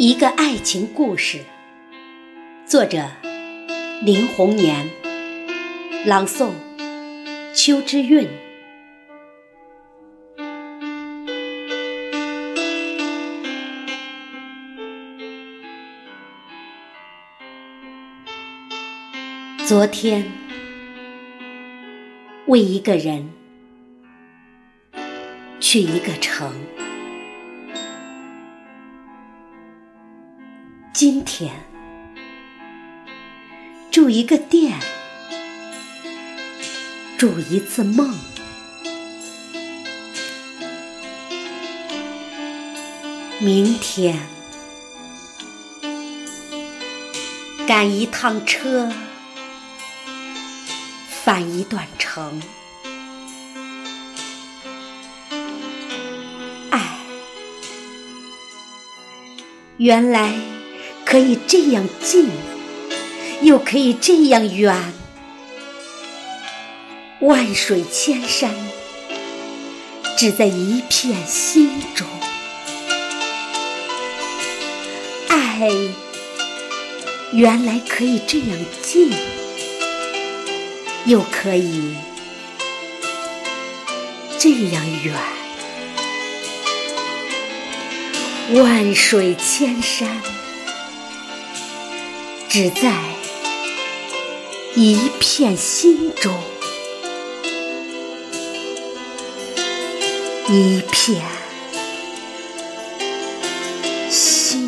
一个爱情故事，作者林红年，朗诵秋之韵。昨天，为一个人去一个城。今天住一个店，住一次梦。明天赶一趟车，返一段程。爱，原来。可以这样近，又可以这样远，万水千山，只在一片心中。爱原来可以这样近，又可以这样远，万水千山。只在一片心中，一片心。